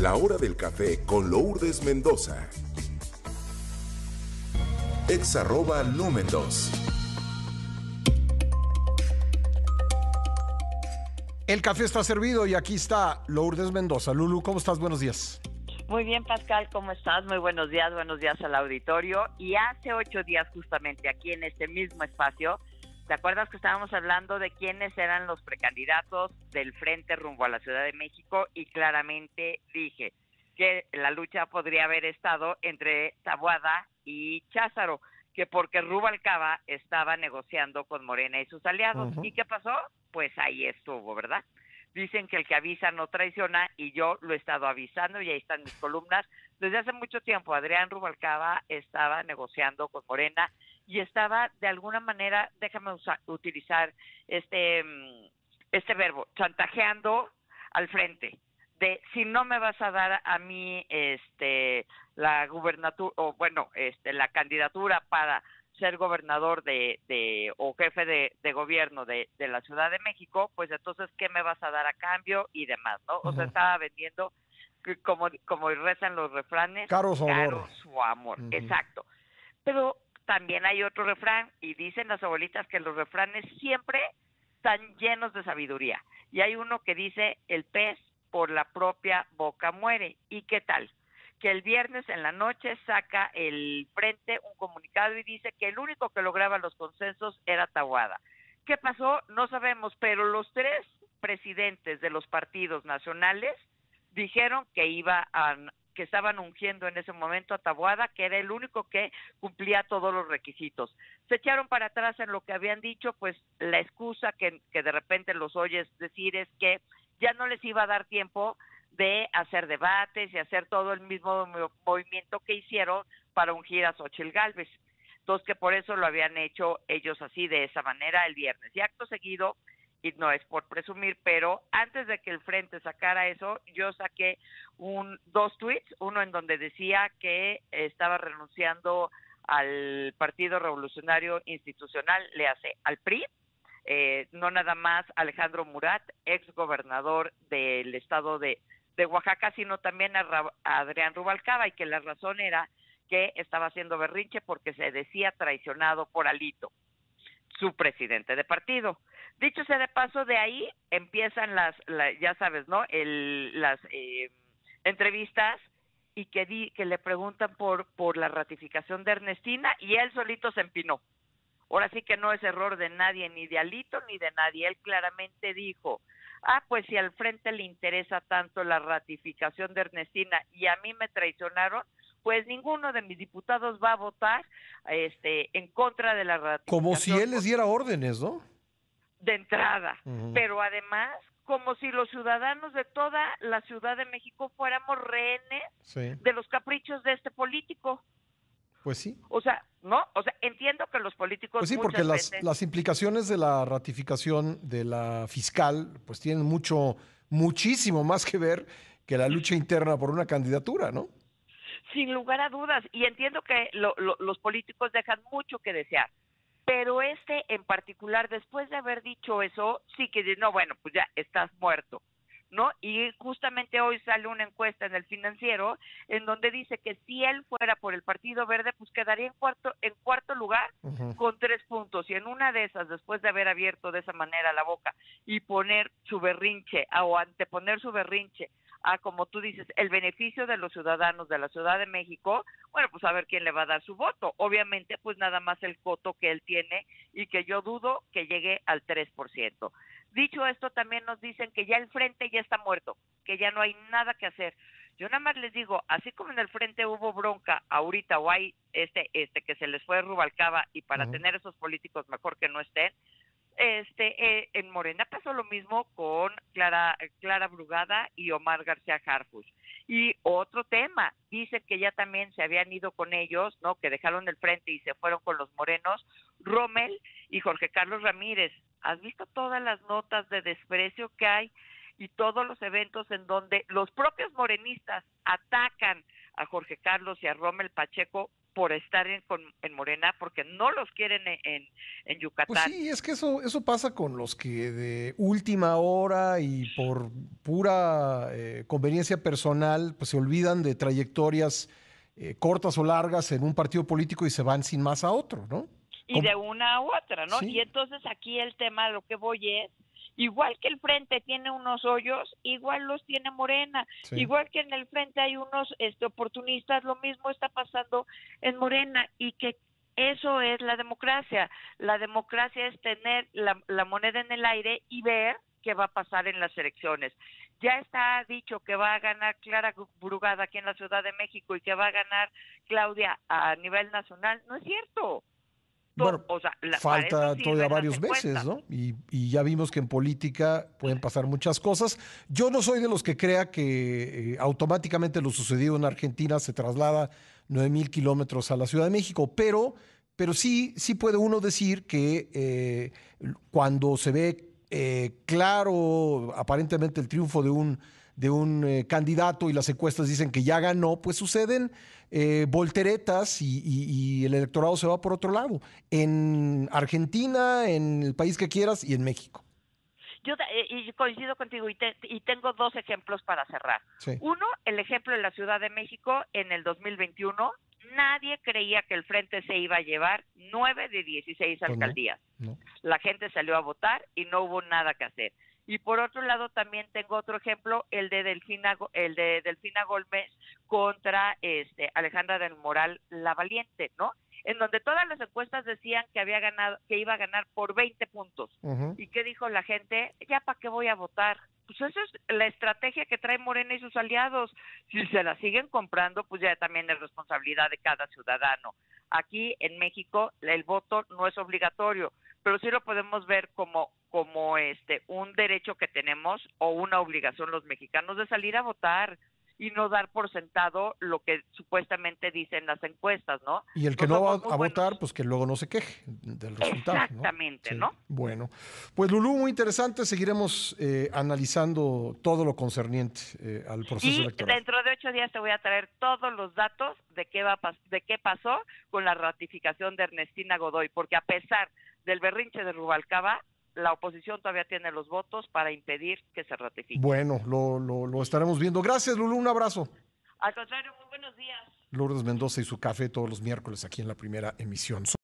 La hora del café con Lourdes Mendoza. Ex arroba Lumendos. El café está servido y aquí está Lourdes Mendoza. Lulu, ¿cómo estás? Buenos días. Muy bien, Pascal, ¿cómo estás? Muy buenos días, buenos días al auditorio. Y hace ocho días, justamente aquí en este mismo espacio, ¿te acuerdas que estábamos hablando de quiénes eran los precandidatos del frente rumbo a la Ciudad de México? Y claramente dije que la lucha podría haber estado entre Tabuada y Cházaro, que porque Rubalcaba estaba negociando con Morena y sus aliados. ¿Y qué pasó? Pues ahí estuvo, ¿verdad? dicen que el que avisa no traiciona y yo lo he estado avisando y ahí están mis columnas. Desde hace mucho tiempo Adrián Rubalcaba estaba negociando con Morena y estaba de alguna manera, déjame utilizar este, mm, este verbo, chantajeando al frente de si no me vas a dar a mí este la gubernatura o bueno este la candidatura para ser gobernador de, de o jefe de, de gobierno de, de, la Ciudad de México, pues entonces, ¿qué me vas a dar a cambio? Y demás, ¿no? O sea, estaba vendiendo, como, como rezan los refranes, caro su amor. su amor. Exacto. Pero también hay otro refrán, y dicen las abuelitas que los refranes siempre están llenos de sabiduría. Y hay uno que dice, el pez por la propia boca muere. ¿Y qué tal? que el viernes en la noche saca el frente un comunicado y dice que el único que lograba los consensos era Tahuada. ¿Qué pasó? No sabemos, pero los tres presidentes de los partidos nacionales dijeron que iba a, que estaban ungiendo en ese momento a Tabuada, que era el único que cumplía todos los requisitos. Se echaron para atrás en lo que habían dicho, pues la excusa que, que de repente los oyes decir es que ya no les iba a dar tiempo de hacer debates y hacer todo el mismo movimiento que hicieron para ungir a Xochitl Galvez. Entonces, que por eso lo habían hecho ellos así, de esa manera, el viernes. Y acto seguido, y no es por presumir, pero antes de que el Frente sacara eso, yo saqué un, dos tweets, uno en donde decía que estaba renunciando al Partido Revolucionario Institucional, le hace al PRI, eh, no nada más Alejandro Murat, ex gobernador del estado de de Oaxaca, sino también a, Adrián Rubalcaba y que la razón era que estaba haciendo berrinche porque se decía traicionado por Alito, su presidente de partido. Dicho sea de paso, de ahí empiezan las, ya sabes, ¿no? El, las eh, entrevistas y que, di, que le preguntan por, por la ratificación de Ernestina y él solito se empinó. Ahora sí que no es error de nadie, ni de Alito ni de nadie. Él claramente dijo, ah, pues si al frente le interesa tanto la ratificación de Ernestina y a mí me traicionaron, pues ninguno de mis diputados va a votar este en contra de la ratificación. Como si él les diera órdenes, ¿no? De entrada, pero además como si los ciudadanos de toda la Ciudad de México fuéramos rehenes de los caprichos de este político. Pues sí. O sea, ¿no? O sea, entiendo que los políticos... Pues sí, porque las, las implicaciones de la ratificación de la fiscal, pues tienen mucho, muchísimo más que ver que la lucha interna por una candidatura, ¿no? Sin lugar a dudas. Y entiendo que los políticos dejan mucho que desear. Pero este en particular, después de haber dicho eso, sí que no, bueno, pues ya estás muerto. ¿No? Y justamente hoy sale una encuesta en el financiero en donde dice que si él fuera por el Partido Verde, pues quedaría en cuarto, en cuarto lugar con tres puntos. Y en una de esas, después de haber abierto de esa manera la boca y poner su berrinche o anteponer su berrinche a, como tú dices, el beneficio de los ciudadanos de la Ciudad de México, bueno, pues a ver quién le va a dar su voto. Obviamente, pues nada más el voto que él tiene y que yo dudo que llegue al 3%. Dicho esto, también nos dicen que ya el frente ya está muerto, que ya no hay nada que hacer. Yo nada más les digo, así como en el frente hubo bronca ahorita o hay este este que se les fue Rubalcaba y para tener esos políticos mejor que no estén, este eh, en Morena pasó lo mismo con Clara Clara Brugada y Omar García Harfuch. Y otro tema, dicen que ya también se habían ido con ellos, ¿no? Que dejaron el frente y se fueron con los morenos, Rommel y Jorge Carlos Ramírez. ¿Has visto todas las notas de desprecio que hay y todos los eventos en donde los propios morenistas atacan a Jorge Carlos y a Rommel Pacheco por estar en, en Morena, porque no los quieren en, en, Pues Yucatán. sí, es que eso, eso pasa con los que de última hora y por pura eh, conveniencia personal, pues se olvidan de trayectorias eh, cortas o largas en un partido político y se van sin más a otro, ¿no? Y ¿Cómo? de una a otra, ¿no? Sí. Y entonces aquí el tema, lo que voy es, igual que el frente tiene unos hoyos, igual los tiene Morena, Sí. igual que en el frente hay unos este, oportunistas, lo mismo está pasando en Morena y que eso es la democracia. La democracia es tener la, la moneda en el aire y ver qué va a pasar en las elecciones. Ya está dicho que va a ganar Clara Brugada aquí en la Ciudad de México y que va a ganar Claudia a nivel nacional. No es cierto. Bueno, o sea, la- para Falta todavía varios meses, ¿no? Y, y ya vimos que en política pueden pasar muchas cosas. Yo no soy de los que crea que eh, automáticamente lo sucedido en Argentina se traslada 9 mil kilómetros a la Ciudad de México, pero, pero sí, sí puede uno decir que eh, cuando se ve eh, claro aparentemente el triunfo de un, de un eh, candidato y las encuestas dicen que ya ganó, pues suceden eh, volteretas y, y- y el electorado se va por otro lado. En Argentina, en el país que quieras y en México. Yo eh, y coincido contigo y, te- y tengo dos ejemplos para cerrar. Sí. Uno, el ejemplo de la Ciudad de México en el 2021. Nadie creía que el Frente se iba a llevar nueve de 16 Pues no. alcaldías. ¿no? La gente salió a votar y no hubo nada que hacer. Y por otro lado también tengo otro ejemplo, el de Delfina, el de Delfina Gómez contra este Alejandra del Moral La Valiente, ¿no? En donde todas las encuestas decían que había ganado, que iba a ganar por 20 puntos. ¿Y qué dijo la gente? Ya para qué voy a votar. Pues esa es la estrategia que trae Morena y sus aliados. Si se la siguen comprando, pues ya también es responsabilidad de cada ciudadano. Aquí en México el voto no es obligatorio, pero sí lo podemos ver como como este un derecho que tenemos o una obligación los mexicanos de salir a votar y no dar por sentado lo que supuestamente dicen las encuestas, ¿no? Y el que No no va a buenos. votar, pues que luego no se queje del resultado. ¿no? Exactamente, Sí. ¿no? Bueno, pues Lulú, muy interesante. Seguiremos eh, analizando todo lo concerniente eh, al proceso Y electoral. dentro de ocho días te voy a traer todos los datos de qué va de qué pasó con la ratificación de Ernestina Godoy, porque a pesar del berrinche de Rubalcaba, la oposición todavía tiene los votos para impedir que se ratifique. Bueno, lo, lo, lo estaremos viendo. Gracias, Lulú. Un abrazo. Al contrario, muy buenos días. Lourdes Mendoza y su café todos los miércoles aquí en la primera emisión.